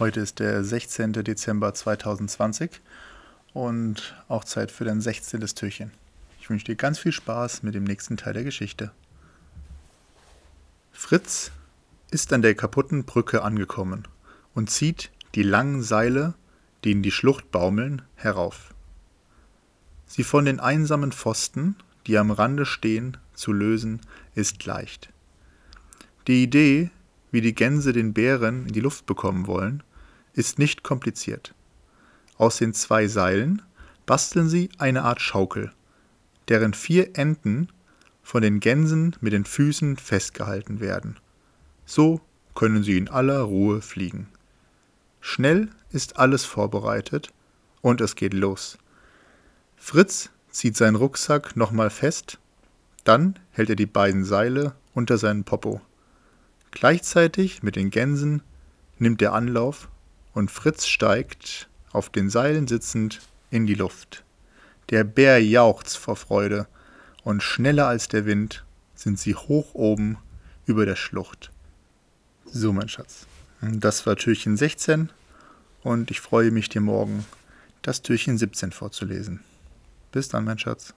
Heute ist der 16. Dezember 2020 und auch Zeit für dein 16. Türchen. Ich wünsche dir ganz viel Spaß mit dem nächsten Teil der Geschichte. Fritz ist an der kaputten Brücke angekommen und zieht die langen Seile, die in die Schlucht baumeln, herauf. Sie von den einsamen Pfosten, die am Rande stehen, zu lösen, ist leicht. Die Idee, wie die Gänse den Bären in die Luft bekommen wollen, ist nicht kompliziert. Aus den zwei Seilen basteln sie eine Art Schaukel, deren vier Enden von den Gänsen mit den Füßen festgehalten werden. So können sie in aller Ruhe fliegen. Schnell ist alles vorbereitet und es geht los. Fritz zieht seinen Rucksack nochmal fest, dann hält er die beiden Seile unter seinen Popo. Gleichzeitig mit den Gänsen nimmt er Anlauf und Fritz steigt, auf den Seilen sitzend, in die Luft. Der Bär jauchzt vor Freude und schneller als der Wind sind sie hoch oben über der Schlucht. So, mein Schatz. Das war Türchen 16 und ich freue mich, dir morgen das Türchen 17 vorzulesen. Bis dann, mein Schatz.